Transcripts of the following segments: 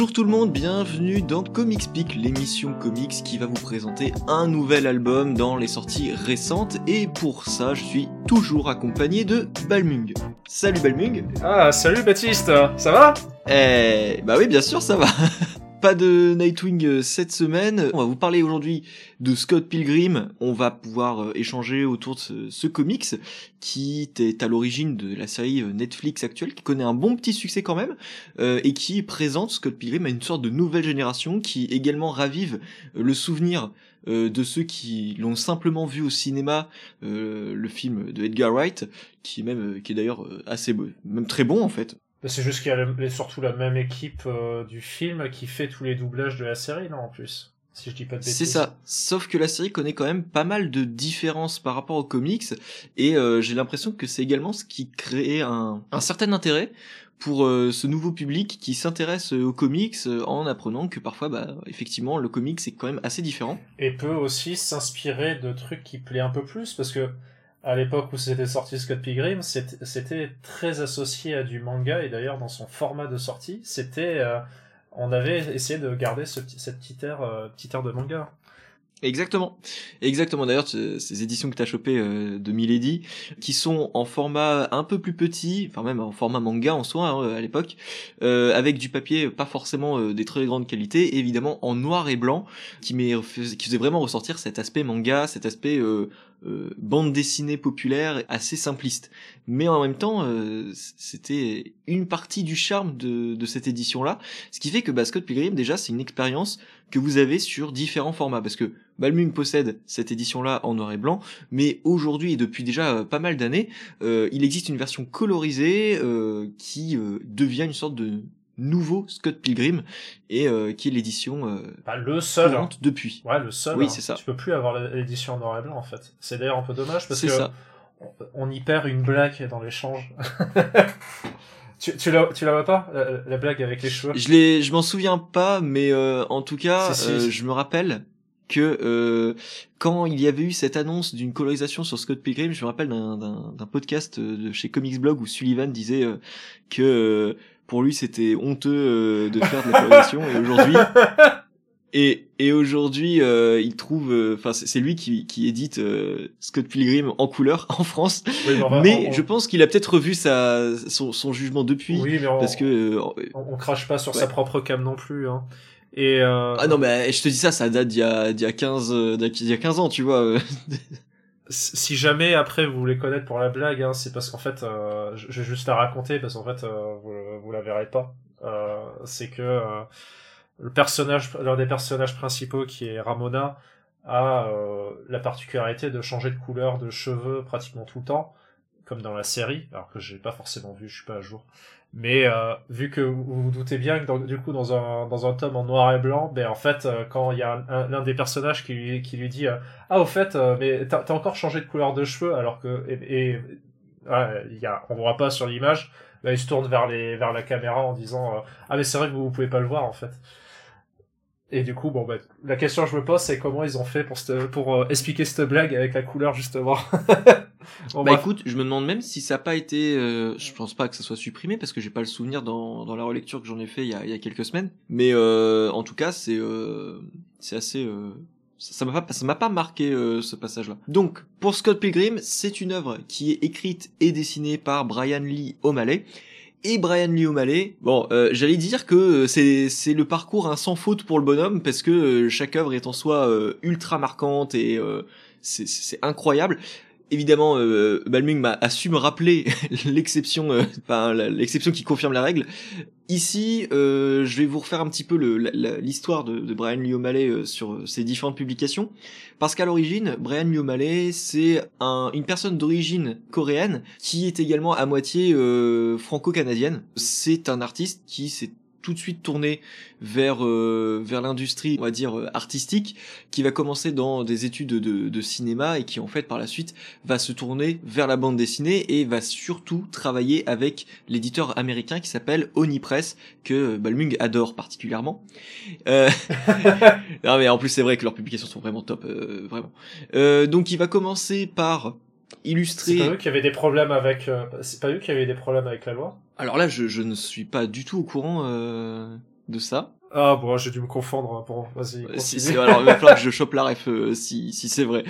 Bonjour tout le monde, bienvenue dans Comics Peak, l'émission comics qui va vous présenter un nouvel album dans les sorties récentes. Et pour ça je suis toujours accompagné de Balmung. Salut Balmung. Ah salut Baptiste, ça va? Eh bah oui bien sûr ça va Pas de Nightwing euh, cette semaine. On va vous parler aujourd'hui de Scott Pilgrim. On va pouvoir euh, échanger autour de ce, comics qui est à l'origine de la série euh, Netflix actuelle, qui connaît un bon petit succès quand même, et qui présente Scott Pilgrim à une sorte de nouvelle génération qui également ravive le souvenir de ceux qui l'ont simplement vu au cinéma, le film de Edgar Wright, qui est même, qui est d'ailleurs assez, même très bon en fait. C'est juste qu'il y a surtout la même équipe euh, du film qui fait tous les doublages de la série, non, en plus si je dis pas de C'est ça. Sauf que la série connaît quand même pas mal de différences par rapport aux comics, et euh, j'ai l'impression que c'est également ce qui crée un, un certain intérêt pour euh, ce nouveau public qui s'intéresse aux comics en apprenant que parfois, bah, effectivement, le comics c'est quand même assez différent. Et peut aussi s'inspirer de trucs qui plaît un peu plus, parce que à l'époque où c'était sorti Scott Pilgrim, c'était très associé à du manga et d'ailleurs dans son format de sortie, c'était euh, on avait essayé de garder ce, cette petite air, euh, petite air de manga. Exactement, exactement. D'ailleurs, ces éditions que t'as chopées euh, de Milady, qui sont en format un peu plus petit, enfin même en format manga en soi hein, à l'époque, euh, avec du papier pas forcément euh, des très grandes qualités, évidemment en noir et blanc, qui, met, qui faisait vraiment ressortir cet aspect manga, cet aspect euh, bande dessinée populaire assez simpliste. Mais en même temps, c'était une partie du charme de, de cette édition-là, ce qui fait que bah, Scott Pilgrim déjà c'est une expérience que vous avez sur différents formats, parce que Balmung possède cette édition-là en noir et blanc, mais aujourd'hui et depuis déjà euh, pas mal d'années, euh, il existe une version colorisée euh, qui devient une sorte de nouveau Scott Pilgrim et qui est l'édition bah, le seul hein. depuis. Ouais, le seul. Oui, hein. c'est ça. Tu peux plus avoir l'édition en noir et blanc en fait. C'est d'ailleurs un peu dommage parce que ça. on y perd une blague dans l'échange. Tu, tu, la, tu la vois pas la, blague avec les cheveux? Je l'ai, je m'en souviens pas, mais en tout cas, je me rappelle que euh, quand il y avait eu cette annonce d'une colorisation sur Scott Pilgrim, je me rappelle d'un podcast euh, de chez Comics Blog où Sullivan disait euh, que pour lui c'était honteux de faire de la colorisation et aujourd'hui et, et aujourd'hui il trouve enfin c'est lui qui, qui édite Scott Pilgrim en couleur en France mais je pense qu'il a peut-être revu sa son, son jugement depuis oui, mais parce que on, crache pas sur sa propre cam non plus hein. Et euh... Ah non, mais je te dis ça, ça date d'il y a, d'il y a 15, euh, d'il y a 15 ans, tu vois. Si jamais après vous voulez connaître pour la blague, hein, c'est parce qu'en fait, euh, je vais juste la raconter parce qu'en fait, euh, vous, vous la verrez pas. Euh, c'est que l'un des personnages principaux qui est Ramona, a la particularité de changer de couleur de cheveux pratiquement tout le temps, comme dans la série, alors que j'ai pas forcément vu, je suis pas à jour. Mais euh, vu que vous vous doutez bien que dans, du coup dans un dans un tome en noir et blanc, ben en fait euh, quand il y a l'un des personnages qui lui qui lui dit euh, ah au fait mais t'as as encore changé de couleur de cheveux alors que et, et il y a on voit pas sur l'image, ben, il se tourne vers les vers la caméra en disant ah mais c'est vrai que vous, vous pouvez pas le voir en fait. Et du coup, bon, bah, la question que je me pose, c'est comment ils ont fait pour, pour euh, expliquer cette blague avec la couleur, justement. bah écoute, je me demande même si ça n'a pas été... Euh, je pense pas que ça soit supprimé, parce que j'ai pas le souvenir dans, dans la relecture que j'en ai fait il y a, il y a quelques semaines. Mais euh, en tout cas, c'est euh, c'est assez... Euh, ça m'a pas, ça m'a pas marqué ce passage-là. Donc, pour Scott Pilgrim, c'est une œuvre qui est écrite et dessinée par Brian Lee O'Malley et Brian Lee O'Malley. Bon, euh, j'allais dire que euh, c'est c'est le parcours un sans faute pour le bonhomme parce que euh, chaque œuvre est en soi ultra marquante et c'est c'est incroyable évidemment, euh, Balmung a, su me rappeler l'exception, euh, l'exception qui confirme la règle. Ici, euh, je vais vous refaire un petit peu l'histoire de, de, Brian Lee O'Malley euh, sur ses différentes publications, parce qu'à l'origine, Brian Lee O'Malley, c'est un, une personne d'origine coréenne qui est également à moitié franco-canadienne. C'est un artiste qui s'est tout de suite tourné vers euh, vers l'industrie on va dire euh, artistique qui va commencer dans des études de, de, cinéma et qui en fait par la suite va se tourner vers la bande dessinée et va surtout travailler avec l'éditeur américain qui s'appelle Onipress que Balmung adore particulièrement. Euh... non mais en plus c'est vrai que leurs publications sont vraiment top euh, vraiment. Euh, donc il va commencer par illustrer c'est pas eux qui avaient des problèmes avec c'est pas eux qui avaient des problèmes avec la loi alors là, je, je, ne suis pas du tout au courant euh, de ça. Ah bon, j'ai dû me confondre. Bon, vas-y. Si, alors il va falloir que je chope la ref si, si c'est vrai.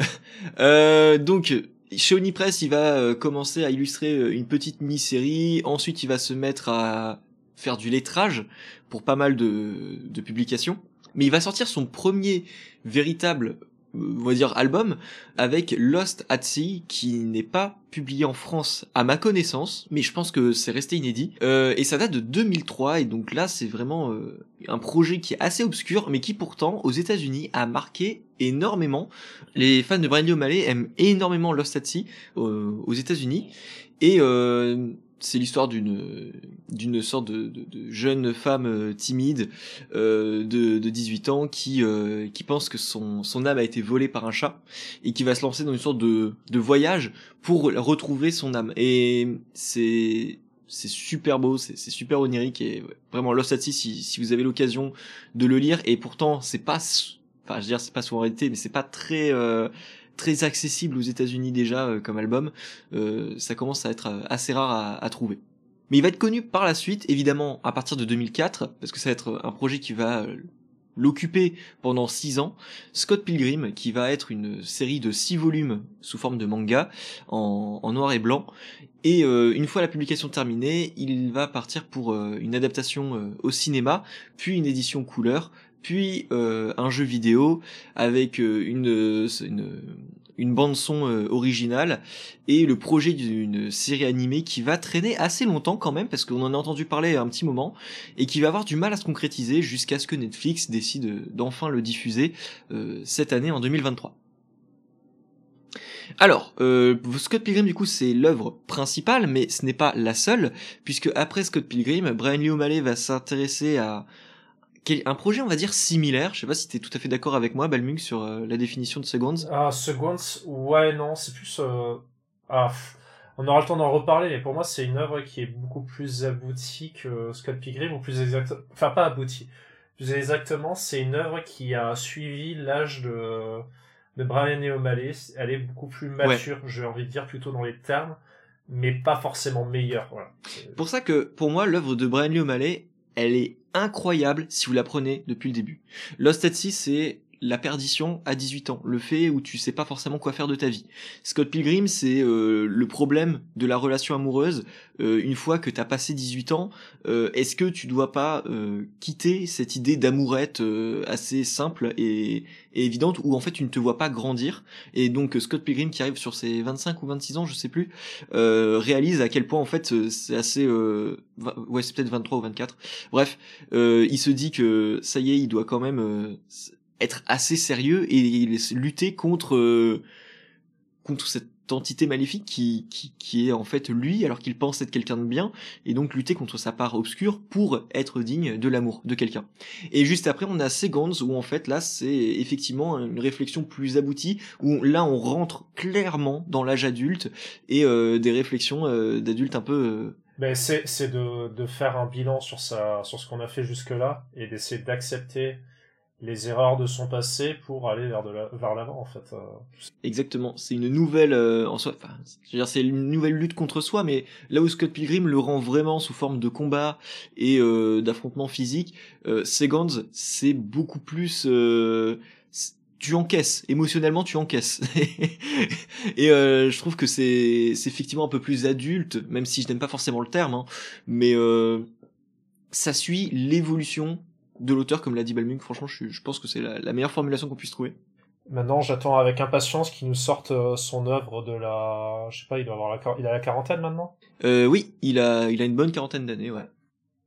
euh, donc chez Onipress, il va commencer à illustrer une petite mini-série. Ensuite, il va se mettre à faire du lettrage pour pas mal de, de publications. Mais il va sortir son premier véritable on va dire album avec Lost at Sea qui n'est pas publié en France à ma connaissance mais je pense que c'est resté inédit. Euh, et ça date de 2003 et donc là c'est vraiment euh, un projet qui est assez obscur mais qui pourtant aux États-Unis a marqué énormément. Les fans de Brian O'Malley aiment énormément Lost at Sea euh, aux États-Unis. Et euh, c'est l'histoire d'une d'une sorte de, jeune femme euh, timide euh, de, de 18 ans qui euh, qui pense que son son âme a été volée par un chat et qui va se lancer dans une sorte de de voyage pour retrouver son âme. Et c'est c'est super beau, c'est super onirique et vraiment Lost at Sea si, si vous avez l'occasion de le lire et pourtant c'est pas enfin je veux dire c'est pas souvent réalité mais c'est pas très très accessible aux États-Unis déjà euh, comme album, euh, ça commence à être euh, assez rare à, trouver. Mais il va être connu par la suite, évidemment, à partir de 2004, parce que ça va être un projet qui va l'occuper pendant six ans. Scott Pilgrim, qui va être une série de six volumes sous forme de manga, en, noir et blanc. Et une fois la publication terminée, il va partir pour une adaptation au cinéma, puis une édition couleur, puis euh, un jeu vidéo avec euh, une, une, une bande son euh, originale et le projet d'une série animée qui va traîner assez longtemps quand même parce qu'on en a entendu parler un petit moment et qui va avoir du mal à se concrétiser jusqu'à ce que Netflix décide d'enfin le diffuser cette année en 2023. Alors, euh, Scott Pilgrim du coup c'est l'œuvre principale, mais ce n'est pas la seule, puisque après Scott Pilgrim, Brian Lee O'Malley va s'intéresser à un projet on va dire similaire. Je sais pas si tu es tout à fait d'accord avec moi, Balmung, sur euh, la définition de Seconds. Ah, Seconds, ouais, non, c'est plus... Euh... Ah, on aura le temps d'en reparler, mais pour moi c'est une œuvre qui est beaucoup plus aboutie que Scott Pilgrim, ou plus exactement... Enfin, pas aboutie. Plus exactement, c'est une œuvre qui a suivi l'âge de, de Brian et O'Malley. Elle est beaucoup plus mature, j'ai envie de dire, plutôt dans les termes mais pas forcément meilleure. Voilà. Pour ça que, pour moi, l'œuvre de Brian Lee O'Malley, elle est incroyable si vous la prenez depuis le début. Lost at c'est la perdition à 18 ans, le fait où tu sais pas forcément quoi faire de ta vie. Scott Pilgrim, c'est euh, le problème de la relation amoureuse. Euh, une fois que t'as passé 18 ans, euh, est-ce que tu dois pas quitter cette idée d'amourette assez simple et, et, évidente où en fait tu ne te vois pas grandir? Et donc Scott Pilgrim qui arrive sur ses 25 ou 26 ans, je sais plus, réalise à quel point en fait c'est assez... ouais c'est peut-être 23 ou 24. Bref, il se dit que ça y est, il doit quand même être assez sérieux et lutter contre euh, contre cette entité maléfique qui, qui, qui est en fait lui alors qu'il pense être quelqu'un de bien et donc lutter contre sa part obscure pour être digne de l'amour de quelqu'un. Et juste après on a Seconds où en fait là c'est effectivement une réflexion plus aboutie où là on rentre clairement dans l'âge adulte et euh, des réflexions euh, d'adultes un peu ben c'est de, de faire un bilan sur sa sur ce qu'on a fait jusque là et d'essayer d'accepter les erreurs de son passé pour aller vers de vers l'avant en fait. Euh. Exactement, c'est une nouvelle euh, en soi enfin, je veux dire c'est une nouvelle lutte contre soi mais là où Scott Pilgrim le rend vraiment sous forme de combat et euh, d'affrontement physique, euh, Seconds c'est beaucoup plus tu encaisses émotionnellement tu encaisses et je trouve que c'est c'est effectivement un peu plus adulte même si je n'aime pas forcément le terme hein, mais ça suit l'évolution de l'auteur, comme l'a dit Balmung. Franchement, je, pense que c'est la, meilleure formulation qu'on puisse trouver. Maintenant, j'attends avec impatience qu'il nous sorte euh, son œuvre de la, je sais pas, il doit avoir la, il a la quarantaine maintenant? Euh, oui, il a, il a une bonne quarantaine d'années, ouais.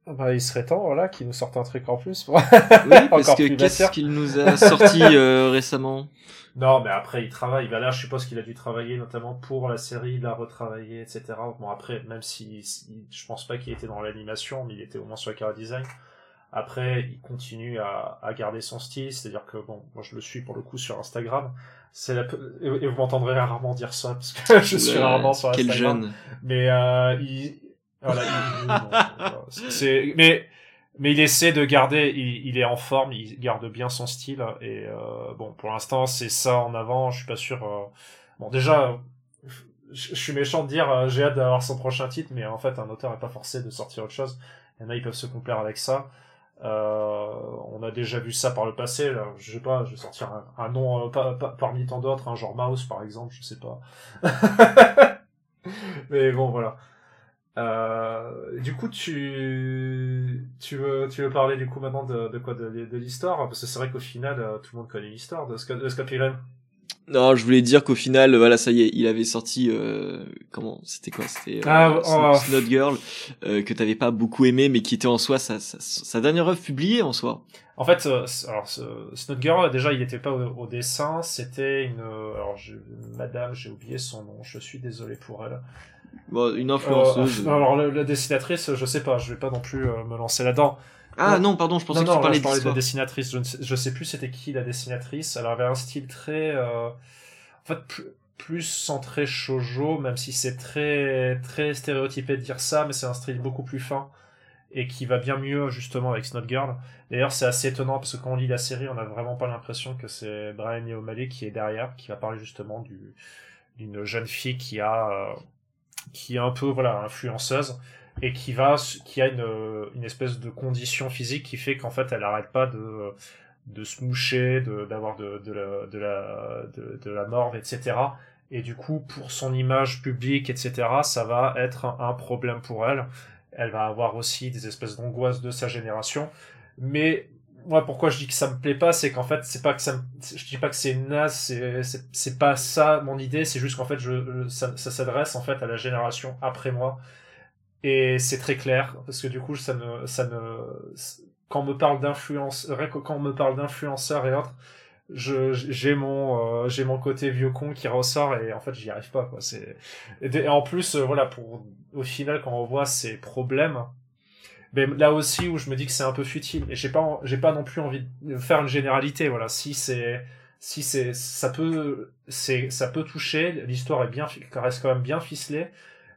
Ah bah, il serait temps, voilà, qu'il nous sorte un truc en plus. oui, parce que qu'est-ce qu'il nous a sorti euh, récemment? Non, mais après, il travaille. Bah là, je suppose qu'il a dû travailler notamment pour la série, il a retravaillé, etc. Bon, après, même si, je pense pas qu'il était dans l'animation, mais il était au moins sur le cara design. Après, il continue à, à garder son style, c'est-à-dire que bon, moi je le suis pour le coup sur Instagram. C'est la... et vous m'entendrez rarement dire ça parce que je suis rarement sur Instagram. Quel jeune. Mais euh, il, voilà, il... c'est mais mais il essaie de garder, il, il, est en forme, il garde bien son style et euh, bon pour l'instant c'est ça en avant. Je suis pas sûr. Euh... Bon déjà, je, suis méchant de dire euh, j'ai hâte d'avoir son prochain titre, mais en fait un auteur n'est pas forcé de sortir autre chose. Il y en a ils peuvent se complaire avec ça. Euh, on a déjà vu ça par le passé. Je sais pas, je vais sortir un, nom euh, parmi tant d'autres, un genre Mouse par exemple, je sais pas. Mais bon, voilà. Euh, du coup, tu veux parler du coup maintenant de, quoi de, l'histoire? Parce que c'est vrai qu'au final tout le monde connaît l'histoire de Scott. Non, je voulais dire qu'au final, voilà, ça y est, il avait sorti euh, comment C'était quoi C'était euh, ah, oh. Snot Girl euh, que t'avais pas beaucoup aimé, mais qui était en soi sa, sa, sa dernière œuvre publiée en soi. En fait, euh, alors Snot Girl, déjà, il était pas au, dessin. C'était une, alors je, Madame, j'ai oublié son nom. Je suis désolé pour elle. Bon, une influenceuse. alors la, dessinatrice, je sais pas. Je vais pas non plus me lancer là-dedans. Ah non, pardon, je pensais que tu parlais, je parlais de la dessinatrice. Je ne sais, je sais plus c'était qui la dessinatrice. Elle avait un style très, euh, en fait, plus, centré shojo, même si c'est très très stéréotypé de dire ça, mais c'est un style beaucoup plus fin et qui va bien mieux justement avec Snot Girl. D'ailleurs, c'est assez étonnant parce que quand on lit la série, on n'a vraiment pas l'impression que c'est Brian O'Malley qui est derrière, qui va parler justement du d'une jeune fille qui a euh, qui est un peu voilà influenceuse et qui va qui a une, une espèce de condition physique qui fait qu'en fait elle arrête pas de de se moucher d'avoir de, de, la de la de, la morve etc et du coup pour son image publique etc ça va être un, problème pour elle. Elle va avoir aussi des espèces d'angoisses de sa génération. Mais moi pourquoi je dis que ça me plaît pas c'est qu'en fait c'est pas que ça je dis pas que c'est naze c'est c'est pas ça mon idée. C'est juste qu'en fait je ça, ça s'adresse en fait à la génération après moi et c'est très clair parce que du coup ça ne ça ne quand on me parle d'influence quand on me parle d'influenceurs et autres je j'ai mon euh, j'ai mon côté vieux con qui ressort et en fait j'y arrive pas quoi. C'est et en plus euh, voilà pour au final quand on voit ces problèmes mais là aussi où je me dis que c'est un peu futile et j'ai pas j'ai pas non plus envie de faire une généralité voilà. Si c'est si c'est ça peut c'est ça peut toucher l'histoire est bien reste quand même bien ficelée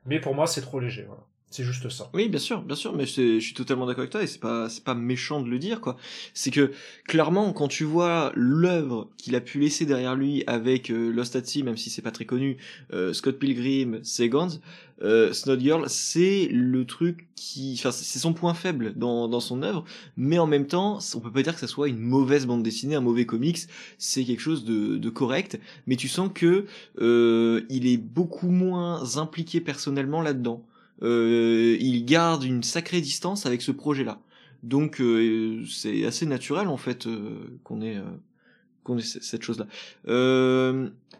mais pour moi c'est trop léger voilà c'est juste ça. Oui, bien sûr, bien sûr, mais je suis totalement d'accord avec toi et c'est pas c'est pas méchant de le dire quoi. C'est que clairement quand tu vois l'œuvre qu'il a pu laisser derrière lui avec euh, Lost at Sea, même si c'est pas très connu, euh, Scott Pilgrim, Seconds, euh, c'est le truc qui, enfin c'est son point faible dans dans son œuvre, mais en même temps on peut pas dire que ça soit une mauvaise bande dessinée, un mauvais comics, c'est quelque chose de, de correct, mais tu sens que euh, il est beaucoup moins impliqué personnellement là-dedans euh, il garde une sacrée distance avec ce projet-là. Donc euh, c'est assez naturel en fait euh, qu'on ait qu'on ait cette chose-là.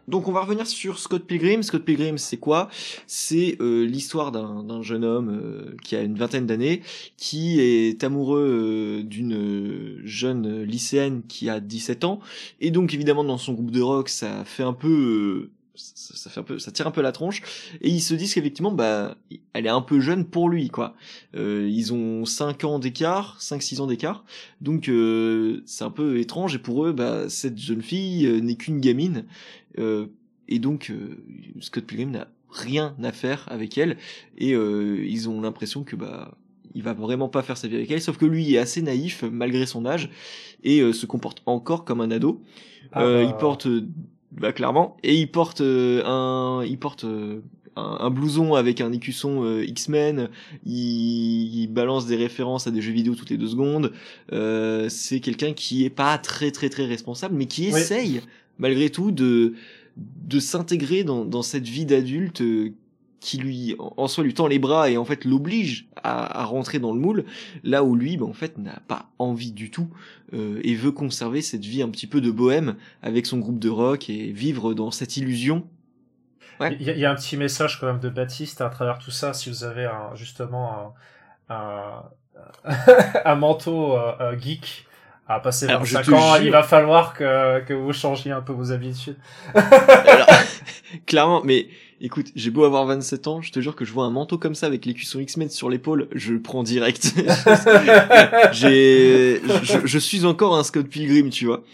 donc on va revenir sur Scott Pilgrim. Scott Pilgrim, c'est quoi? C'est l'histoire d'un jeune homme qui a une vingtaine d'années, qui est amoureux d'une jeune lycéenne qui a 17 ans, et donc évidemment dans son groupe de rock, ça fait un peu ça, fait un peu, ça tire un peu la tronche. Et ils se disent qu'effectivement, bah, elle est un peu jeune pour lui, quoi. Euh, ils ont 5 ans d'écart, 5-6 ans d'écart. Donc, euh, c'est un peu étrange. Et pour eux, bah, cette jeune fille euh, n'est qu'une gamine. et donc, Scott Pilgrim n'a rien à faire avec elle. Et ils ont l'impression que, bah, il va vraiment pas faire sa vie avec elle. Sauf que lui est assez naïf, malgré son âge, et se comporte encore comme un ado. Ah bah. Il porte bah clairement. Et il porte euh, un, il porte euh, un, blouson avec un écusson euh, X-Men. Il, balance des références à des jeux vidéo toutes les deux secondes. c'est quelqu'un qui est pas très très très responsable, mais qui essaye malgré tout de de s'intégrer dans, dans cette vie d'adulte qui lui en soi lui tend les bras et en fait l'oblige à, rentrer dans le moule là où lui ben, en fait n'a pas envie du tout euh, et veut conserver cette vie un petit peu de bohème avec son groupe de rock et vivre dans cette illusion. Il y, a un petit message quand même de Baptiste à travers tout ça si vous avez justement un, un, manteau euh, euh, geek à passer 25 ans, il va falloir que, que vous changiez un peu vos habitudes. Alors, clairement, mais Écoute, j'ai beau avoir 27 ans, je te jure que je vois un manteau comme ça avec les cuissons X-Men sur l'épaule, je le prends direct. j'ai, je, suis encore un Scott Pilgrim, tu vois.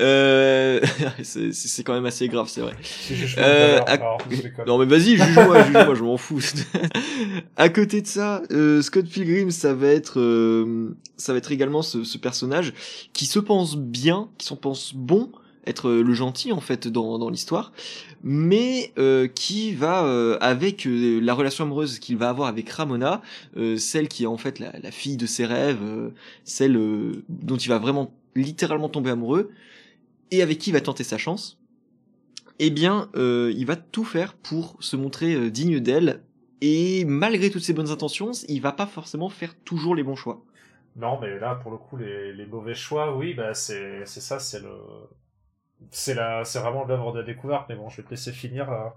Euh... c'est quand même assez grave, c'est vrai. Euh, non mais vas-y, juge-moi, juge-moi, je m'en fous. à côté de ça, euh, Scott Pilgrim, ça va être, euh, ça va être également ce, ce personnage qui se pense bien, qui se pense bon être le gentil en fait dans, dans l'histoire, mais euh, qui va euh, avec euh, la relation amoureuse qu'il va avoir avec Ramona, celle qui est en fait la, fille de ses rêves, celle dont il va vraiment littéralement tomber amoureux, et avec qui il va tenter sa chance. Eh bien, il va tout faire pour se montrer digne d'elle, et malgré toutes ses bonnes intentions, il va pas forcément faire toujours les bons choix. Non, mais là, pour le coup, les, les mauvais choix, oui, bah c'est ça, c'est le c'est la c'est vraiment l'œuvre de la découverte. Mais bon, je vais te laisser finir. Euh,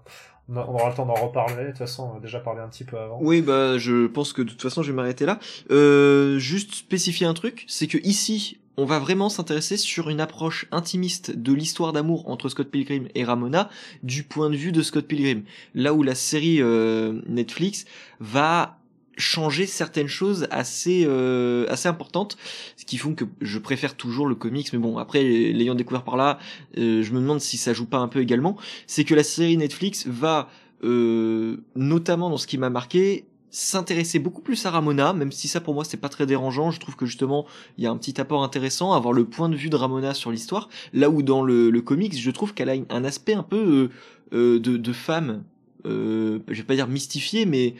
on aura le temps d'en reparler. De toute façon, on a déjà parlé un petit peu avant. Oui, bah je pense que de toute façon, je vais m'arrêter là. Euh, juste spécifier un truc, c'est que ici, on va vraiment s'intéresser sur une approche intimiste de l'histoire d'amour entre Scott Pilgrim et Ramona du point de vue de Scott Pilgrim. Là où la série euh, Netflix va changer certaines choses assez euh, assez importantes ce qui font que je préfère toujours le comics. Mais bon après l'ayant découvert par là euh, je me demande si ça joue pas un peu également. C'est que la série Netflix va euh, notamment dans ce qui m'a marqué s'intéresser beaucoup plus à Ramona, même si ça pour moi c'est pas très dérangeant, je trouve que justement il y a un petit apport intéressant, avoir le point de vue de Ramona sur l'histoire, là où dans le, le comics je trouve qu'elle a un aspect un peu de, de femme, je vais pas dire mystifié, mais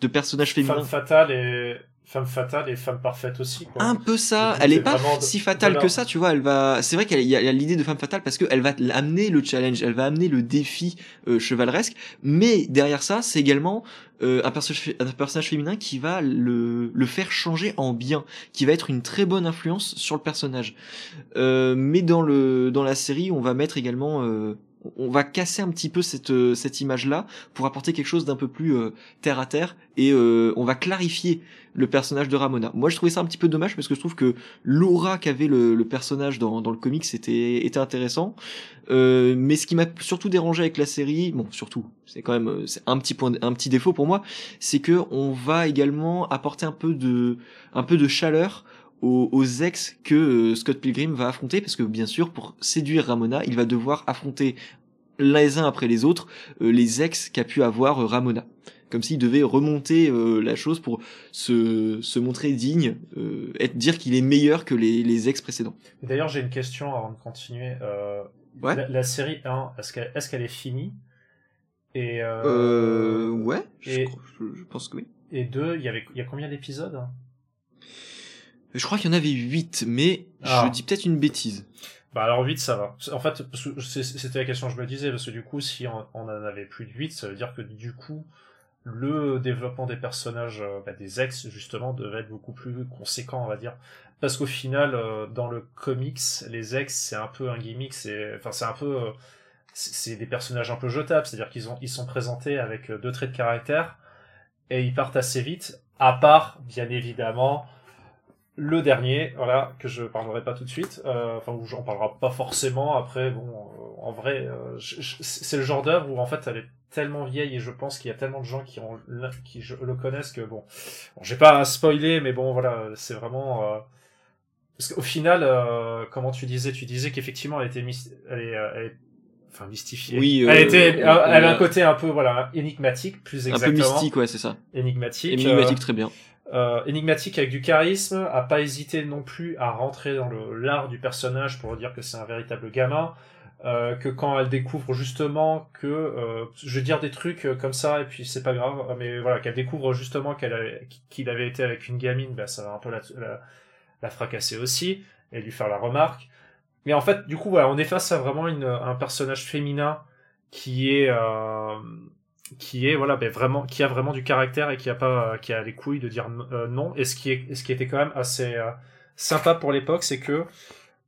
de personnages féminins. Femme fatale et femme fatale et femme parfaite aussi. Quoi. Un peu ça. elle est pas si fatale que ça, tu vois. Elle va. C'est vrai qu'il y a, l'idée de femme fatale parce qu'elle va amener le challenge, elle va amener le défi euh, chevaleresque. Mais derrière ça, c'est également euh, un, personnage, un personnage féminin qui va le, le faire changer en bien, qui va être une très bonne influence sur le personnage. Euh, mais dans le dans la série, on va mettre également euh, on va casser un petit peu cette, euh, cette image-là pour apporter quelque chose d'un peu plus euh, terre à terre et euh, on va clarifier le personnage de Ramona. Moi, je trouvais ça un petit peu dommage parce que je trouve que l'aura qu'avait le, le, personnage dans, dans le comics était, était intéressant. mais ce qui m'a surtout dérangé avec la série, bon, surtout, c'est quand même c'est un petit point, un petit défaut pour moi, c'est que on va également apporter un peu de, un peu de chaleur aux, ex que euh, Scott Pilgrim va affronter, parce que bien sûr, pour séduire Ramona, il va devoir affronter les uns après les autres euh, les ex qu'a pu avoir euh, Ramona. Comme s'il devait remonter la chose pour se, se montrer digne, être dire qu'il est meilleur que les, les ex précédents. D'ailleurs, j'ai une question avant de continuer. Ouais. La, série 1, est-ce qu'elle est, qu'elle est finie? Et euh, ouais, je, je, pense que oui. Et deux, il y avait, il y a combien d'épisodes? Je crois qu'il y en avait 8, mais je ah. dis peut-être une bêtise. Bah alors 8 ça va. En fait, c'était la question que je me disais, parce que du coup, si on, en avait plus de 8, ça veut dire que du coup, le développement des personnages, euh, bah, des ex justement, devait être beaucoup plus conséquent, on va dire. Parce qu'au final, euh, dans le comics, les ex, c'est un peu un gimmick, c'est, enfin, c'est un peu, euh, c'est des personnages un peu jetables, c'est-à-dire qu'ils ont, ils sont présentés avec deux traits de caractère, et ils partent assez vite, à part, bien évidemment, le dernier, voilà, que je parlerai pas tout de suite, euh, enfin où j'en parlera pas forcément. Après, bon, euh, en vrai, euh, c'est le genre d'œuvre où en fait elle est tellement vieille et je pense qu'il y a tellement de gens qui ont qui le connaissent que bon, bon j'ai pas à spoiler, mais bon voilà, c'est vraiment parce qu'au final, comment tu disais, tu disais qu'effectivement elle était elle est, elle est enfin mystifiée. Oui, elle était, elle a un côté un peu voilà énigmatique, plus exactement. Un peu mystique, ouais, c'est ça. Énigmatique. Énigmatique, très bien euh, énigmatique avec du charisme, a pas hésité non plus à rentrer dans le l'art du personnage pour dire que c'est un véritable gamin, euh, que quand elle découvre justement que, euh, je vais dire des trucs comme ça et puis c'est pas grave, mais voilà qu'elle découvre justement qu'elle qu'il avait été avec une gamine, bah, ça va un peu la, la, fracasser aussi et lui faire la remarque. Mais en fait, du coup, voilà, on est face à vraiment une, un personnage féminin qui est euh, qui est voilà ben vraiment qui a vraiment du caractère et qui a pas qui a les couilles de dire euh, non et ce qui est ce qui était quand même assez euh, sympa pour l'époque c'est que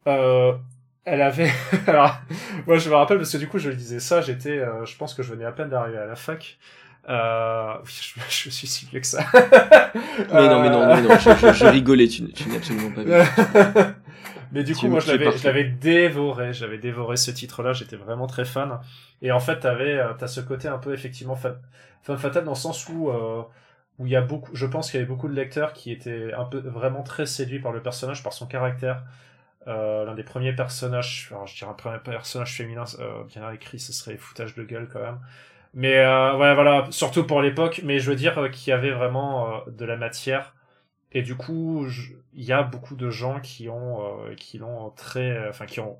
euh, elle avait alors moi je me rappelle parce que du coup je lui disais ça j'étais euh, je pense que je venais à peine d'arriver à la fac euh, je, je suis si vieux que ça. mais non, mais non, mais non, je, je, rigolais, tu, tu n'es absolument pas vieux. Mais du coup, moi, je l'avais, je l'avais dévoré, j'avais dévoré ce titre-là, j'étais vraiment très fan. Et en fait, t'avais, euh, t'as ce côté un peu effectivement femme fatale dans le sens où euh, où il y a beaucoup, je pense qu'il y avait beaucoup de lecteurs qui étaient un peu vraiment très séduits par le personnage, par son caractère. Euh, l'un des premiers personnages, alors je dirais un premier personnage féminin euh, bien écrit, ce serait foutage de gueule quand même. Mais euh, ouais, voilà, surtout pour l'époque. Mais je veux dire qu'il y avait vraiment de la matière et du coup, il y a beaucoup de gens qui ont, euh, qui l'ont très, enfin, qui ont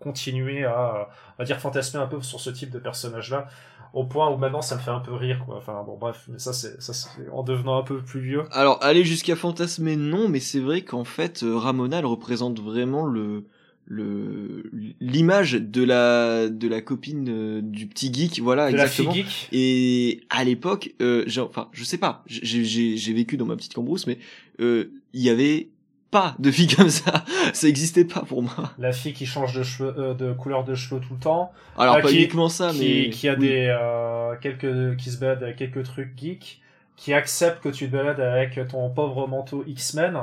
continué à, à dire fantasmer un peu sur ce type de personnage-là, au point où maintenant ça me fait un peu rire, quoi. Enfin, bon, bref, mais ça, c'est, ça, c'est en devenant un peu plus vieux. Alors, aller jusqu'à fantasmer, non, mais c'est vrai qu'en fait, euh, Ramona, elle représente vraiment le, le l'image de la de la copine euh, du petit geek voilà exactement. et à l'époque euh, enfin je sais pas j'ai j'ai vécu dans ma petite cambrousse mais euh, il y avait pas de fille comme ça. Ça existait pas pour moi. La fille qui change de cheveux euh, de couleur de cheveux tout le temps. Alors pas uniquement ça mais qui a des quelques qui se balade avec quelques trucs geeks qui accepte que tu te balades avec ton pauvre manteau X-Men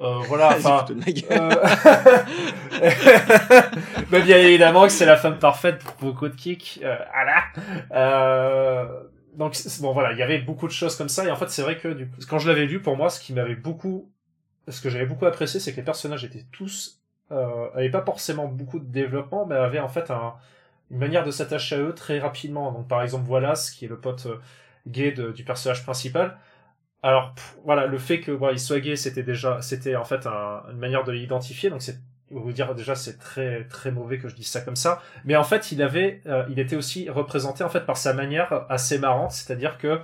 euh, voilà, enfin. Euh... Mais bien évidemment que c'est la femme parfaite pour beaucoup de kicks. Euh, voilà. Euh, donc bon voilà, il y avait beaucoup de choses comme ça et en fait c'est vrai que du... quand je l'avais lu pour moi, ce qui m'avait beaucoup, ce que j'avais beaucoup apprécié, c'est que les personnages étaient tous euh, avaient pas forcément beaucoup de développement, mais avaient en fait un... une manière de s'attacher à eux très rapidement. Donc par exemple Wallace, qui est le pote gay de, du personnage principal alors voilà, le fait que voilà, il soit gay, c'était déjà, c'était en fait une manière de l'identifier. Donc c'est, vous dire déjà, c'est très très mauvais que je dise ça comme ça. Mais en fait, il avait, euh, il était aussi représenté en fait par sa manière assez marrante, c'est-à-dire que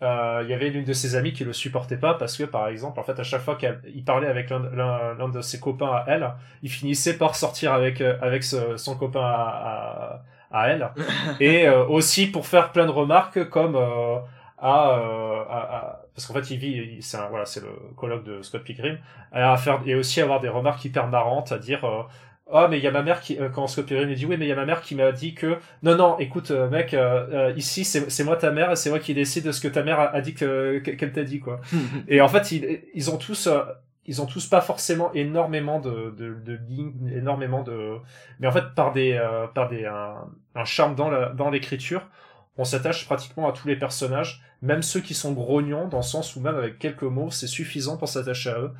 euh, il y avait l'une de ses amies qui le supportait pas parce que par exemple en fait à chaque fois qu'il parlait avec l'un de ses copains à elle il finissait par sortir avec euh, avec son copain à, à, à elle et aussi pour faire plein de remarques comme à, à, parce qu'en fait il vit c'est voilà c'est le colloque de Scott Pilgrim. À faire et aussi avoir des remarques hyper marrantes à dire euh, oh mais il y a ma mère qui euh, quand Scott Pilgrim dit oui mais il y a ma mère qui m'a dit que non non écoute euh, mec ici c'est c'est moi ta mère et c'est moi qui décide de ce que ta mère a, dit que qu'elle t'a dit quoi. Et en fait ils ils ont tous ils ont tous pas forcément énormément de, de, de lignes, énormément de, mais en fait par des, par des, un, un charme dans la, dans l'écriture, on s'attache pratiquement à tous les personnages, même ceux qui sont grognons, dans le sens où même avec quelques mots, c'est suffisant pour s'attacher à eux.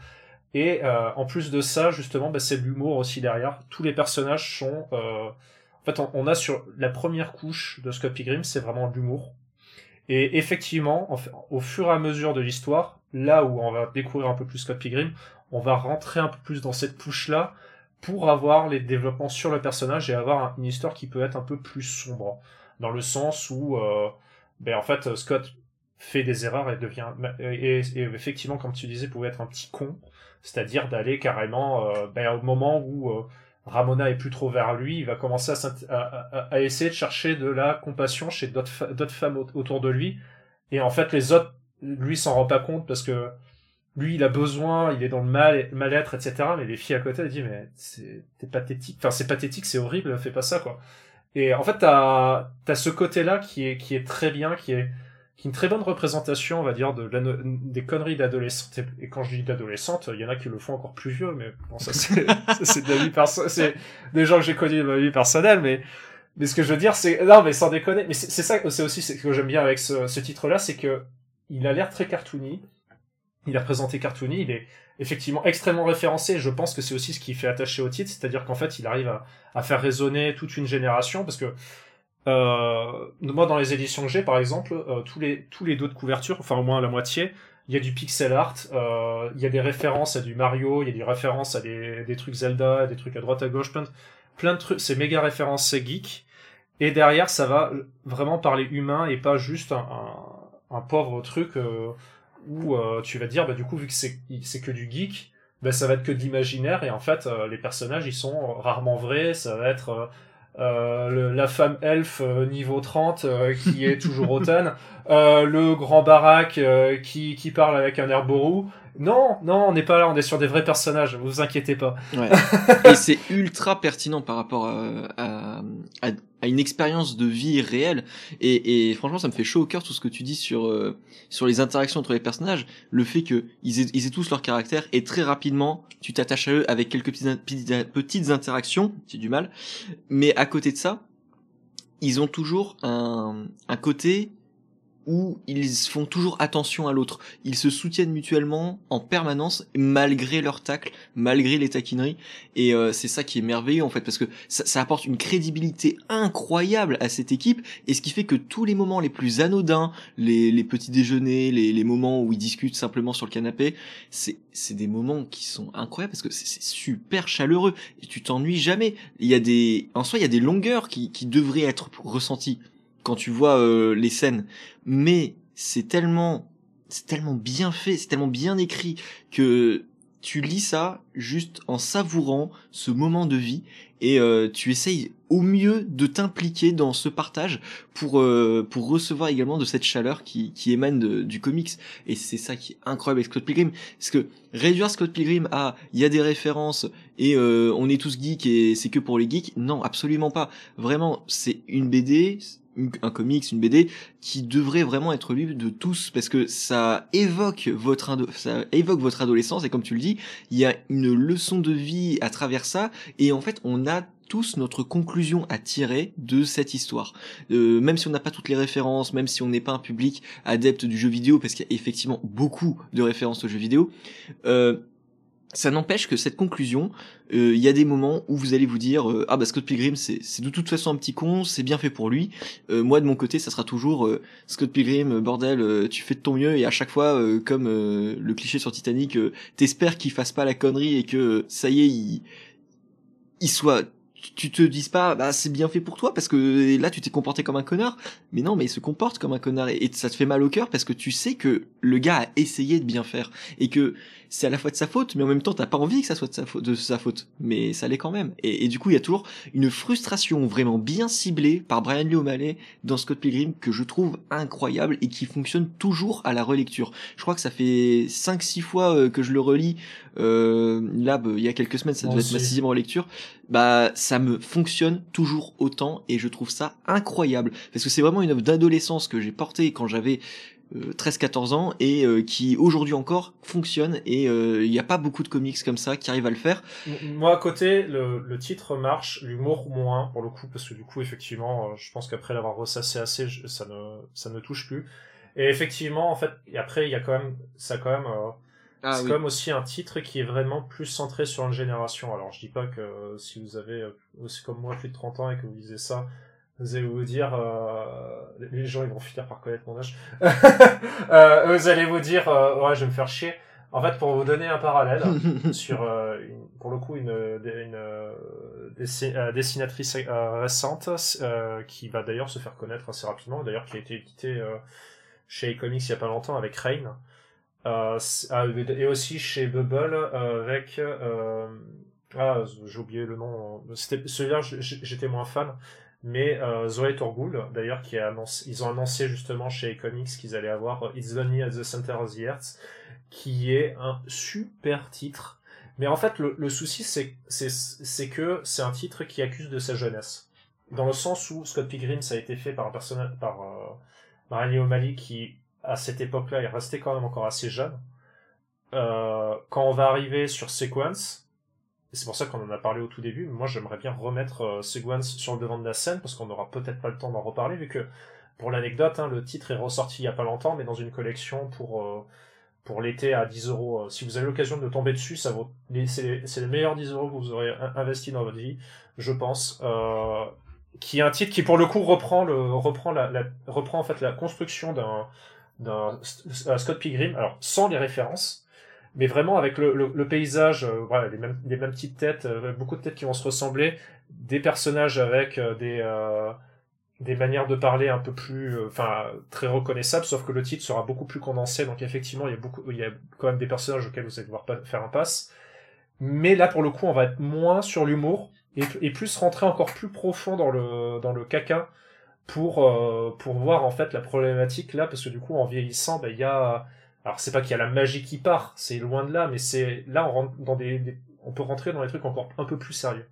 Et euh, en plus de ça, justement, bah, c'est l'humour aussi derrière. Tous les personnages sont... Euh... En fait, on, a sur la première couche de Scott Pilgrim, c'est vraiment l'humour. Et effectivement, au fur et à mesure de l'histoire, là où on va découvrir un peu plus Scott Pilgrim, on va rentrer un peu plus dans cette couche-là pour avoir les développements sur le personnage et avoir une histoire qui peut être un peu plus sombre dans le sens où, euh, ben en fait, Scott fait des erreurs et devient et, effectivement, comme tu disais, pouvait être un petit con, c'est-à-dire d'aller carrément, euh, ben, au moment où euh, Ramona est plus trop vers lui, il va commencer à, à, essayer de chercher de la compassion chez d'autres femmes autour de lui, et en fait, les autres, lui, s'en rend pas compte parce que lui, il a besoin, il est dans le mal, mal-être, etc. Mais les filles à côté, elles disent, mais c'est pathétique. Enfin, c'est pathétique, c'est horrible, fais pas ça, quoi. Et en fait, t'as as ce côté-là qui est qui est très bien, qui est qui est une très bonne représentation, on va dire, de des conneries d'adolescentes. Et quand je dis d'adolescentes, il y en a qui le font encore plus vieux, mais bon, ça c'est de la des gens que j'ai connus de ma vie personnelle, mais mais ce que je veux dire, c'est non, mais sans déconner, mais c'est ça, c'est aussi ce que j'aime bien avec ce, ce titre-là, c'est que il a l'air très cartoony, il est représenté cartoony, il est effectivement extrêmement référencé. Je pense que c'est aussi ce qui fait attacher au titre, c'est-à-dire qu'en fait, il arrive à, faire résonner toute une génération, parce que euh, moi, dans les éditions que j'ai, par exemple, euh, tous les tous les dos de couverture, enfin au moins la moitié, il y a du pixel art, euh, il y a des références à du Mario, il y a des références à des, trucs Zelda, des trucs à droite à gauche, plein de, trucs. C'est méga référence, c'est geek. Et derrière, ça va vraiment parler humain et pas juste un, pauvre truc où euh, tu vas dire bah du coup vu que c'est que du geek bah ça va être que de l'imaginaire et en fait euh, les personnages ils sont rarement vrais. Ça va être euh, la femme elfe niveau 30 qui est toujours automne le grand baraque qui, qui parle avec un air borou non, non, on n'est pas là, on est sur des vrais personnages, vous inquiétez pas. Ouais. et c'est ultra pertinent par rapport à, à, à une expérience de vie réelle. Et, et, franchement, ça me fait chaud au cœur tout ce que tu dis sur euh, sur les interactions entre les personnages, le fait que ils aient, ils aient tous leur caractère et très rapidement tu t'attaches à eux avec quelques petites, petites interactions, c'est du mal. Mais à côté de ça, ils ont toujours un, un côté où ils font toujours attention à l'autre. Ils se soutiennent mutuellement en permanence, malgré leur tacle, malgré les taquineries. Et euh, c'est ça qui est merveilleux en fait, parce que ça, apporte une crédibilité incroyable à cette équipe, et ce qui fait que tous les moments les plus anodins, les, petits déjeuners, les, moments où ils discutent simplement sur le canapé, c'est des moments qui sont incroyables parce que c'est super chaleureux. Et tu t'ennuies jamais. Il y a des, en soi, il y a des longueurs qui devraient être ressenties quand tu vois euh, les scènes. Mais c'est tellement, c'est tellement bien fait, c'est tellement bien écrit que tu lis ça juste en savourant ce moment de vie et euh, tu essayes au mieux de t'impliquer dans ce partage pour euh, pour recevoir également de cette chaleur qui, qui émane du comics et c'est ça qui est incroyable avec Scott Pilgrim parce que réduire Scott Pilgrim à il y a des références et on est tous geeks et c'est que pour les geeks? Non absolument pas vraiment c'est une BD un comics, une BD qui devrait vraiment être lu de tous parce que ça évoque votre ça évoque votre adolescence et comme tu le dis, il y a une leçon de vie à travers ça et en fait on a tous notre conclusion à tirer de cette histoire. Euh, même si on n'a pas toutes les références, même si on n'est pas un public adepte du jeu vidéo, parce qu'il y a effectivement beaucoup de références au jeu vidéo, euh, ça n'empêche que cette conclusion, euh, il y a des moments où vous allez vous dire euh, ah bah Scott Pilgrim c'est c'est de toute façon un petit con, c'est bien fait pour lui. Euh, moi de mon côté ça sera toujours Scott Pilgrim bordel tu fais de ton mieux et à chaque fois comme le cliché sur Titanic t'espères qu'il fasse pas la connerie et que ça y est il soit tu te dises pas bah c'est bien fait pour toi parce que là tu t'es comporté comme un connard. Mais non mais il se comporte comme un connard et, ça te fait mal au cœur parce que tu sais que le gars a essayé de bien faire et que c'est à la fois de sa faute mais en même temps t'as pas envie que ça soit de sa faute de sa faute. Mais ça l'est quand même. Et, du coup il y a toujours une frustration vraiment bien ciblée par Brian Lee O'Malley dans Scott Pilgrim que je trouve incroyable et qui fonctionne toujours à la relecture. Je crois que ça fait 5-6 fois euh, que je le relis euh, là bah, il y a quelques semaines ça devait être ma sixième relecture bah ça me fonctionne toujours autant et je trouve ça incroyable parce que c'est vraiment une œuvre d'adolescence que j'ai portée quand j'avais 13-14 euh, ans et euh, qui aujourd'hui encore fonctionne et euh, il n'y a pas beaucoup de comics comme ça qui arrivent à le faire. Moi à côté, le, le titre marche, l'humour moins pour le coup parce que du coup effectivement, je pense qu'après l'avoir ressassé assez, ça ne ça ne touche plus. Et effectivement en fait, et après il y a quand même ça quand même ah c'est comme aussi un titre qui est vraiment plus centré sur une génération. Alors je dis pas que euh, si vous avez euh, aussi comme moi plus de 30 ans et que vous lisez ça, vous allez vous dire, euh, les gens ils vont finir par connaître mon âge. euh, vous allez vous dire, ouais je vais me faire chier. En fait, pour vous donner un parallèle sur, une, pour le coup, une, une, dessinatrice récente qui va d'ailleurs se faire connaître assez rapidement, d'ailleurs qui a été éditée chez Comics il y a pas longtemps avec Rain. Euh, ah, et aussi chez Bubble euh, avec euh, ah j'ai oublié le nom c'était celui-là j'étais moins fan mais Zoé Torgoul d'ailleurs qui a annoncé ils ont annoncé justement chez Comics qu'ils allaient avoir It's Lonely at the Center of the Earth qui est un super titre. Mais en fait le, souci c'est c'est que c'est un titre qui accuse de sa jeunesse. Dans le sens où Scott Pilgrim ça a été fait par un personnage par euh, O'Malley qui à cette époque-là, il restait quand même encore assez jeune. Euh, quand on va arriver sur Sequence, c'est pour ça qu'on en a parlé au tout début, moi j'aimerais bien remettre euh, Sequence sur le devant de la scène, parce qu'on n'aura peut-être pas le temps d'en reparler, vu que, pour l'anecdote, hein, le titre est ressorti il y a pas longtemps, mais dans une collection pour... Euh, pour l'été à 10 euros. Si vous avez l'occasion de tomber dessus, ça c'est, c'est les meilleurs 10 euros que vous aurez investi dans votre vie, je pense. Qui est un titre qui pour le coup reprend le reprend la reprend en fait la construction d'un d'un Scott Pilgrim, alors sans les références, mais vraiment avec le, le, paysage, euh, voilà, les mêmes, les mêmes petites têtes, euh, beaucoup de têtes qui vont se ressembler, des personnages avec euh, des des manières de parler un peu plus, enfin très reconnaissables, sauf que le titre sera beaucoup plus condensé, donc effectivement il y a beaucoup, il y a quand même des personnages auxquels vous allez devoir faire un passe, mais là pour le coup on va être moins sur l'humour et, et plus rentrer encore plus profond dans le dans le caca pour euh, pour voir en fait la problématique là parce que du coup en vieillissant bah il y a alors c'est pas qu'il y a la magie qui part c'est loin de là mais c'est là on rentre dans des, on peut rentrer dans des trucs encore un peu plus sérieux.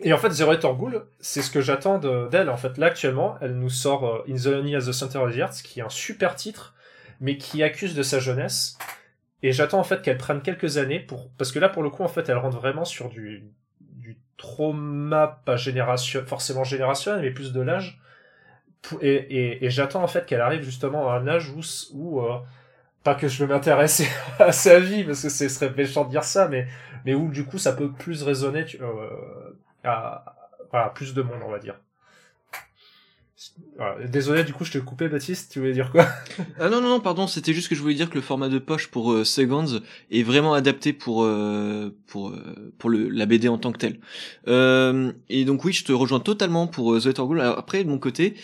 Et en fait Zero Torgoul c'est ce que j'attends d'elle en fait. Là actuellement elle nous sort euh, In the as the Center of the Earth qui est un super titre mais qui accuse de sa jeunesse. Et j'attends en fait qu'elle prenne quelques années pour parce que là pour le coup en fait elle rentre vraiment sur du trauma, pas génération, forcément générationnel, mais plus de l'âge, et, j'attends en fait qu'elle arrive justement à un âge où, où euh, pas que je veux m'intéresser à sa vie parce que ce serait méchant de dire ça, mais où du coup ça peut plus résonner euh, à, plus de monde, on va dire. Désolé, du coup, je te coupais, Baptiste. Tu voulais dire quoi Ah non, non, non, pardon. C'était juste que je voulais dire que le format de poche pour euh, Seconds est vraiment adapté pour euh, pour euh, pour la BD en tant que telle. Euh, et donc oui, je te rejoins totalement pour The Letter Alors après, de mon côté,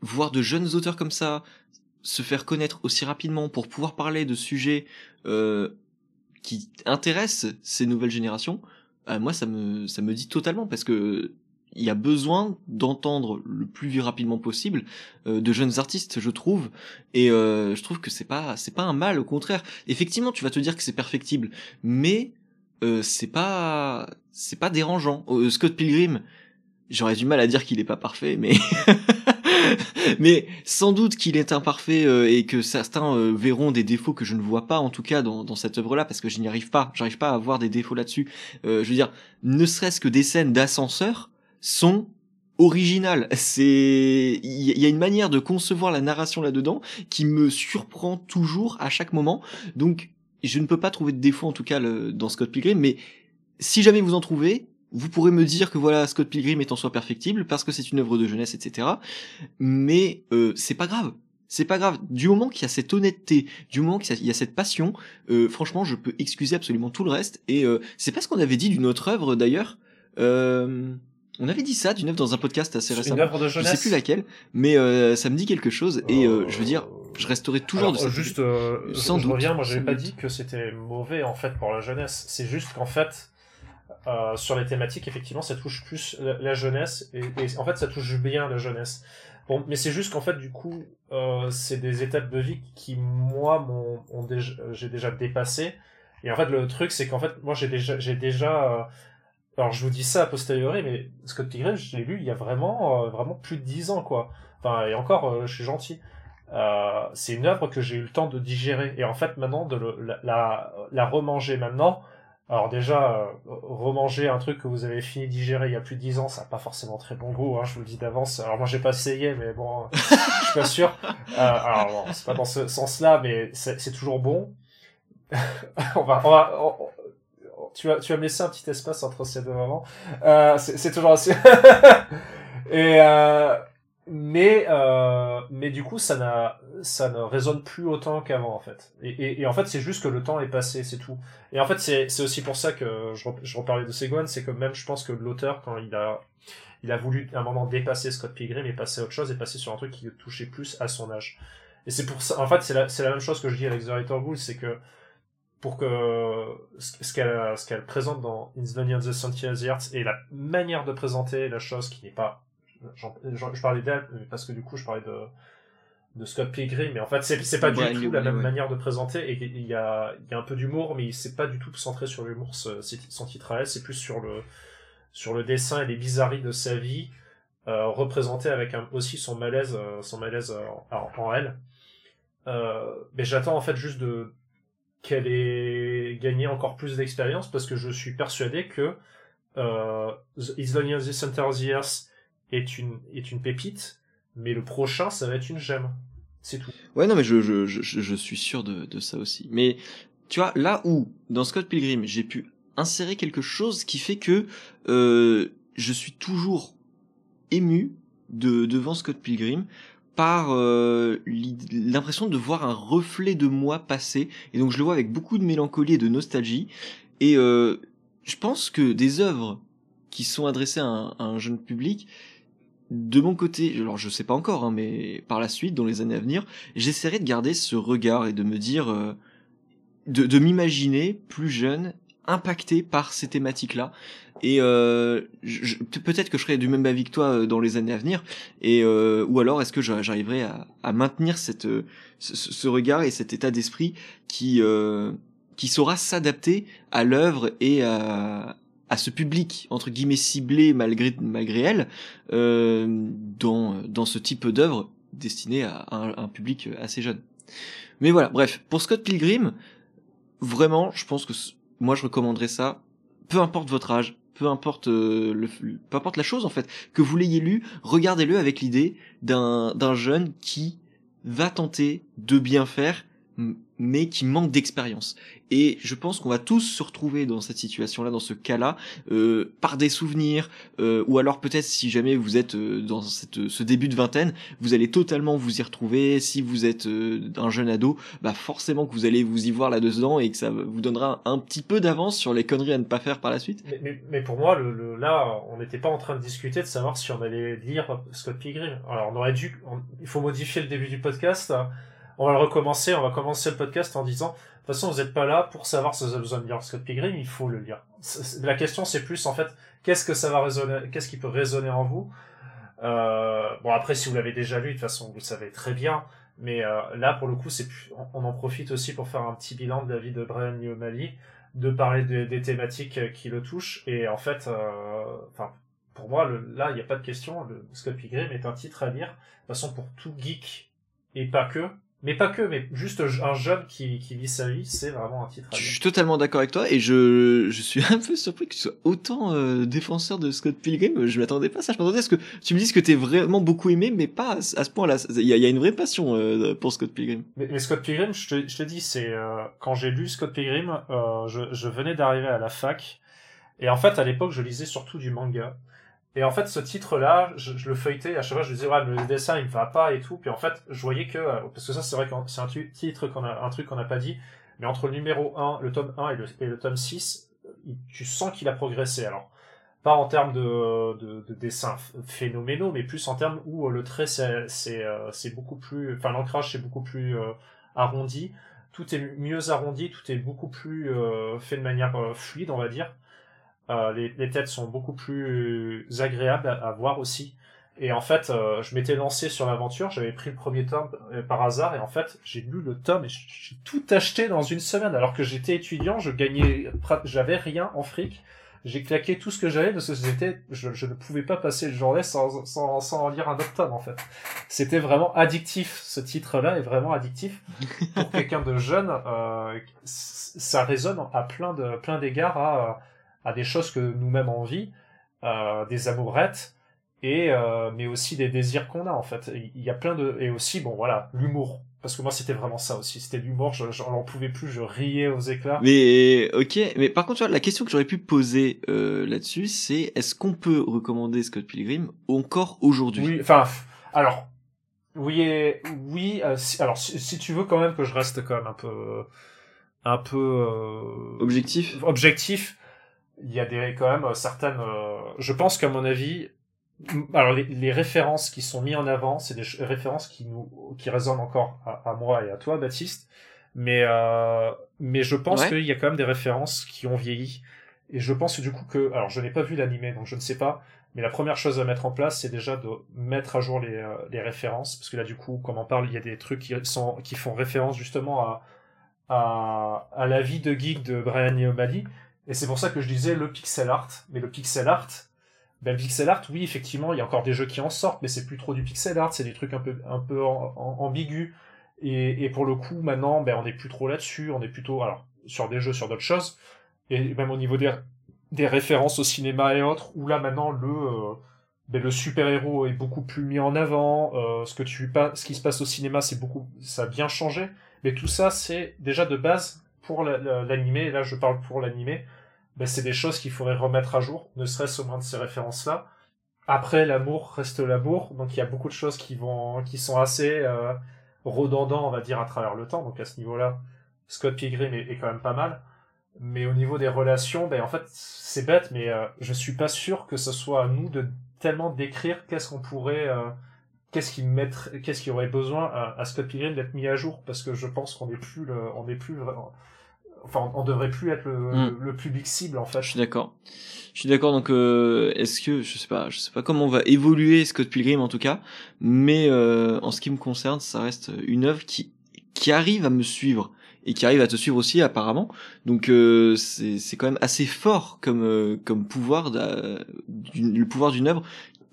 voir de jeunes auteurs comme ça se faire connaître aussi rapidement pour pouvoir parler de sujets qui intéressent ces nouvelles générations, moi ça me ça me dit totalement parce que il y a besoin d'entendre le plus rapidement possible euh, de jeunes artistes, je trouve, et euh, je trouve que c'est pas c'est pas un mal, au contraire. Effectivement, tu vas te dire que c'est perfectible, mais euh, c'est pas c'est pas dérangeant. Scott Pilgrim, j'aurais du mal à dire qu'il est pas parfait, mais mais sans doute qu'il est imparfait et que certains verront des défauts que je ne vois pas en tout cas dans, dans cette œuvre-là parce que je n'y arrive pas, j'arrive pas à voir des défauts là-dessus. je veux dire, ne serait-ce que des scènes d'ascenseur sont originales. C'est, il y a une manière de concevoir la narration là-dedans qui me surprend toujours à chaque moment. Donc, je ne peux pas trouver de défaut en tout cas dans Scott Pilgrim, mais si jamais vous en trouvez, vous pourrez me dire que voilà Scott Pilgrim est en soi perfectible parce que c'est une œuvre de jeunesse, etc. Mais euh, c'est pas grave. C'est pas grave. Du moment qu'il y a cette honnêteté, du moment qu'il y a cette passion, euh, franchement, je peux excuser absolument tout le reste. Et euh, c'est pas ce qu'on avait dit d'une autre œuvre d'ailleurs. Euh, on avait dit ça d'une œuvre dans un podcast assez récemment. Une œuvre de jeunesse. Je sais plus laquelle, mais euh, ça me dit quelque chose et euh, je veux dire, je resterai toujours de cette juste euh, sans je, doute. reviens, moi j'avais pas dit que c'était mauvais en fait pour la jeunesse. C'est juste qu'en fait euh, sur les thématiques effectivement ça touche plus la, jeunesse et, en fait ça touche bien la jeunesse. Bon, mais c'est juste qu'en fait du coup euh, c'est des étapes de vie qui moi j'ai déjà dépassé et en fait le truc c'est qu'en fait moi j'ai déjà j'ai déjà alors je vous dis ça a posteriori, mais Scott Pilgrim, je l'ai lu il y a vraiment, euh, vraiment plus de dix ans, quoi. Enfin, et encore, euh, je suis gentil. Euh, c'est une œuvre que j'ai eu le temps de digérer. Et en fait, maintenant, de le, la, la, remanger maintenant, alors déjà, euh, remanger un truc que vous avez fini de digérer il y a plus de dix ans, ça n'a pas forcément très bon goût, hein, je vous le dis d'avance. Alors moi, j'ai pas essayé, mais bon, je suis pas sûr. alors, bon, c'est pas dans ce sens-là, mais c'est toujours bon. on va, on va, tu as, tu as laissé un petit espace entre ces deux moments. Euh, c'est toujours assez. et euh, mais euh, mais du coup, ça n'a ça ne résonne plus autant qu'avant en fait. Et, et, et en fait, c'est juste que le temps est passé, c'est tout. Et en fait, c'est c'est aussi pour ça que je, je reparlais de Seguin, c'est que même je pense que l'auteur quand il a il a voulu à un moment dépasser Scott Pilgrim et passer à autre chose et passer sur un truc qui touchait plus à son âge. Et c'est pour ça, en fait, c'est la, c'est la même chose que je dis avec The Writer Bull, c'est que pour que ce qu'elle ce qu'elle présente dans In the the Sentient Years et la manière de présenter la chose qui n'est pas je parlais d'elle parce que du coup je parlais de de Scott Pilgrim mais en fait c'est c'est pas du tout la même manière de présenter et il y a il y a un peu d'humour mais c'est pas du tout centré sur l'humour son titre à elle. C'est plus sur le sur le dessin et les bizarreries de sa vie euh, représenté avec un, aussi son malaise euh, son malaise euh, en, en, elle. Euh, mais j'attends en fait juste de qu'elle ait gagné encore plus d'expérience parce que je suis persuadé que euh, Lonely the Center of the Earth est une, est une pépite, mais le prochain, ça va être une gemme. C'est tout. Ouais, non, mais je, je, je, je suis sûr de, de ça aussi. Mais tu vois, là où, dans Scott Pilgrim, j'ai pu insérer quelque chose qui fait que euh, je suis toujours ému de, devant Scott Pilgrim par euh, l'impression de voir un reflet de moi passer et donc je le vois avec beaucoup de mélancolie et de nostalgie et euh, je pense que des œuvres qui sont adressées à un, jeune public de mon côté alors je sais pas encore hein, mais par la suite dans les années à venir j'essaierai de garder ce regard et de me dire euh, de, de m'imaginer plus jeune impacté par ces thématiques-là. Et euh, peut-être que je serai du même avis que toi euh, dans les années à venir. Et euh, ou alors est-ce que j'arriverai à, à, maintenir cette ce, ce, regard et cet état d'esprit qui qui saura s'adapter à l'œuvre et à, à ce public entre guillemets ciblé malgré malgré elle euh, dans dans ce type d'œuvre destiné à un, un, public assez jeune. Mais voilà, bref, pour Scott Pilgrim, vraiment, je pense que moi je recommanderais ça, peu importe votre âge, peu importe le, peu importe la chose en fait, que vous l'ayez lu, regardez-le avec l'idée d'un jeune qui va tenter de bien faire mais qui manque d'expérience. Et je pense qu'on va tous se retrouver dans cette situation-là, dans ce cas-là, euh, par des souvenirs, euh, ou alors peut-être si jamais vous êtes euh, dans cette, ce début de vingtaine, vous allez totalement vous y retrouver. Si vous êtes un jeune ado, bah forcément que vous allez vous y voir là-dedans et que ça vous donnera un petit peu d'avance sur les conneries à ne pas faire par la suite. Mais, pour moi, là, on n'était pas en train de discuter de savoir si on allait lire Scott Pilgrim. Alors on aurait dû, il faut modifier le début du podcast on va recommencer, on va commencer le podcast en disant, de toute façon, vous n'êtes pas là pour savoir si vous avez besoin de lire Scott Pilgrim, il faut le lire. La question, c'est plus, en fait, qu'est-ce que ça va résonner, qu'est-ce qui peut résonner en vous? Euh, bon, après, si vous l'avez déjà lu, de toute façon, vous le savez très bien. Mais euh, là, pour le coup, c'est on en profite aussi pour faire un petit bilan de la vie de Brian O'Malley, de parler des thématiques qui le touchent. Et en fait, euh, pour moi, là, il n'y a pas de question. Le Scott Pilgrim est un titre à lire. De toute façon, pour tout geek et pas que, mais pas que, mais juste un jeune qui, qui vit sa vie, c'est vraiment un titre. Je suis totalement d'accord avec toi et je, je suis un peu surpris que tu sois autant euh, défenseur de Scott Pilgrim. Je m'attendais pas à ça. Je m'attendais à ce que tu me dises que t'es vraiment beaucoup aimé, mais pas à, ce point-là. Il y a, y a, une vraie passion euh, pour Scott Pilgrim. Mais, Scott Pilgrim, je te, je te dis, c'est euh, quand j'ai lu Scott Pilgrim, je, je venais d'arriver à la fac et en fait à l'époque je lisais surtout du manga. Et en fait, ce titre-là, je, le feuilletais, à chaque fois, je disais, ouais, le dessin, il me va pas et tout. Puis en fait, je voyais que, euh, parce que ça, c'est vrai que c'est un titre qu'on a, un truc qu'on n'a pas dit, mais entre le numéro 1, le tome 1 et le, et le tome 6, tu sens qu'il a progressé. Alors, pas en termes de, de, de dessins phénoménaux, mais plus en termes où euh, le trait, c'est, c'est, euh, c'est beaucoup plus, enfin, l'ancrage, c'est beaucoup plus arrondi. Tout est mieux arrondi, tout est beaucoup plus fait de manière fluide, on va dire. Euh, les, les, têtes sont beaucoup plus agréables à, voir aussi. Et en fait, euh, je m'étais lancé sur l'aventure, j'avais pris le premier tome euh, par hasard, et en fait, j'ai lu le tome et j'ai tout acheté dans une semaine. Alors que j'étais étudiant, je gagnais, j'avais rien en fric. J'ai claqué tout ce que j'avais parce que j'étais, je, je, ne pouvais pas passer le journée sans, sans, sans lire un autre tome en fait. C'était vraiment addictif. Ce titre-là est vraiment addictif pour quelqu'un de jeune. Euh, ça résonne à plein de plein d'égards à à des choses que nous-mêmes on vit, euh, des amourettes, et euh, mais aussi des désirs qu'on a en fait. Il y a plein de et aussi bon voilà l'humour. Parce que moi c'était vraiment ça aussi. C'était l'humour je j'en pouvais plus je riais aux éclats. Mais ok. Mais par contre tu vois, la question que j'aurais pu poser euh, là-dessus c'est est-ce qu'on peut recommander Scott Pilgrim encore aujourd'hui? Oui enfin alors oui et oui euh, alors si, si, tu veux quand même que je reste quand même un peu un peu euh, objectif? objectif il y a des quand même certaines. Euh, je pense qu'à mon avis, alors les, références qui sont mises en avant, c'est des références qui nous qui résonnent encore à, moi et à toi, Baptiste. Mais euh, mais je pense qu'il y a quand même des références qui ont vieilli. Et je pense du coup que, alors je n'ai pas vu l'animé, donc je ne sais pas. Mais la première chose à mettre en place, c'est déjà de mettre à jour les, euh, les références, parce que là du coup, comme on parle, il y a des trucs qui sont qui font référence justement à à, à la vie de geek de Brian O'Malley et c'est pour ça que je disais le pixel art. Mais le pixel art, ben le pixel art, oui, effectivement, il y a encore des jeux qui en sortent, mais c'est plus trop du pixel art, c'est des trucs un peu, un peu ambigus. Et, et pour le coup, maintenant, ben on n'est plus trop là-dessus, on est plutôt, alors, sur des jeux, sur d'autres choses. Et même au niveau des, des références au cinéma et autres, où là maintenant le, euh, ben, le super-héros est beaucoup plus mis en avant, euh, ce que tu ce qui se passe au cinéma, c'est beaucoup, ça a bien changé. Mais tout ça, c'est déjà de base pour l'animé, là je parle pour l'animé, ben c'est des choses qu'il faudrait remettre à jour, ne serait-ce au moins de ces références-là. Après, l'amour reste l'amour, donc il y a beaucoup de choses qui vont, qui sont assez euh, redondants, on va dire, à travers le temps. Donc à ce niveau-là, Scott Pilgrim est, est, quand même pas mal. Mais au niveau des relations, ben en fait, c'est bête, mais euh, je suis pas sûr que ce soit à nous de tellement décrire qu'est-ce qu'on pourrait euh, qu'est-ce qui mettrait, qu'est-ce qui aurait besoin à, à Scott Pilgrim d'être mis à jour? Parce que je pense qu'on n'est plus le, on n'est plus vraiment, enfin on devrait plus être le, hmm. le, public cible en fait. Je suis d'accord. Je suis d'accord donc euh, est-ce que je sais pas, je sais pas comment on va évoluer Scott Pilgrim en tout cas, mais euh, en ce qui me concerne, ça reste une œuvre qui qui arrive à me suivre et qui arrive à te suivre aussi apparemment. Donc euh, c'est c'est quand même assez fort comme euh, comme pouvoir le pouvoir d'une œuvre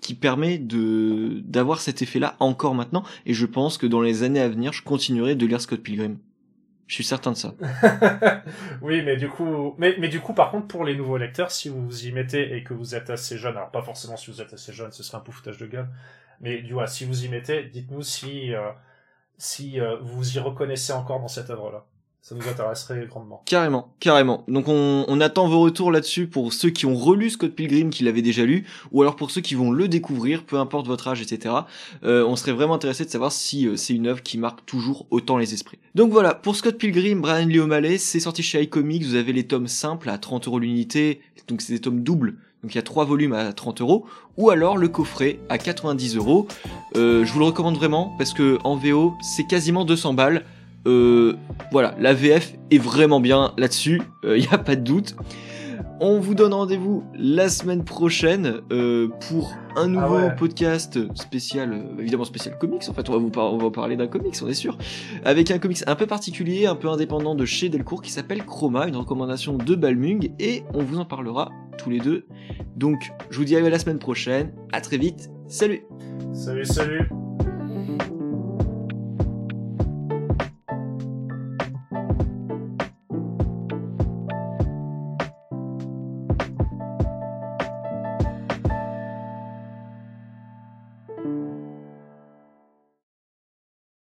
qui permet de d'avoir cet effet-là encore maintenant. Et je pense que dans les années à venir, je continuerai de lire Scott Pilgrim. Je suis certain de ça. oui, mais du coup, mais, du coup, par contre, pour les nouveaux lecteurs, si vous vous y mettez et que vous êtes assez jeune, alors pas forcément si vous êtes assez jeune, ce serait un peu foutage de gueule, mais du coup, si vous y mettez, dites-nous si, euh, si euh, vous y reconnaissez encore dans cette œuvre-là. Ça nous intéresserait grandement. Carrément, carrément. Donc on, attend vos retours là-dessus pour ceux qui ont relu Scott Pilgrim, qui l'avaient déjà lu, ou alors pour ceux qui vont le découvrir, peu importe votre âge, etc. Euh, on serait vraiment intéressé de savoir si euh, c'est une œuvre qui marque toujours autant les esprits. Donc voilà, pour Scott Pilgrim, Brian Lee O'Malley, c'est sorti chez iComics, vous avez les tomes simples à 30 euros l'unité, donc c'est des tomes doubles, donc il y a trois volumes à 30 euros, ou alors le coffret à 90 euros. Euh, je vous le recommande vraiment parce que en VO c'est quasiment 200 balles. Euh, voilà, la VF est vraiment bien là-dessus, il euh, n'y a pas de doute. On vous donne rendez-vous la semaine prochaine euh, pour un nouveau Ah ouais. podcast spécial, évidemment spécial comics. En fait, on va vous, par- on va parler d'un comics, on est sûr, avec un comics un peu particulier, un peu indépendant de chez Delcourt qui s'appelle Chroma, une recommandation de Balmung, et on vous en parlera tous les deux. Donc, je vous dis à la semaine prochaine. À très vite. Salut. Salut, salut.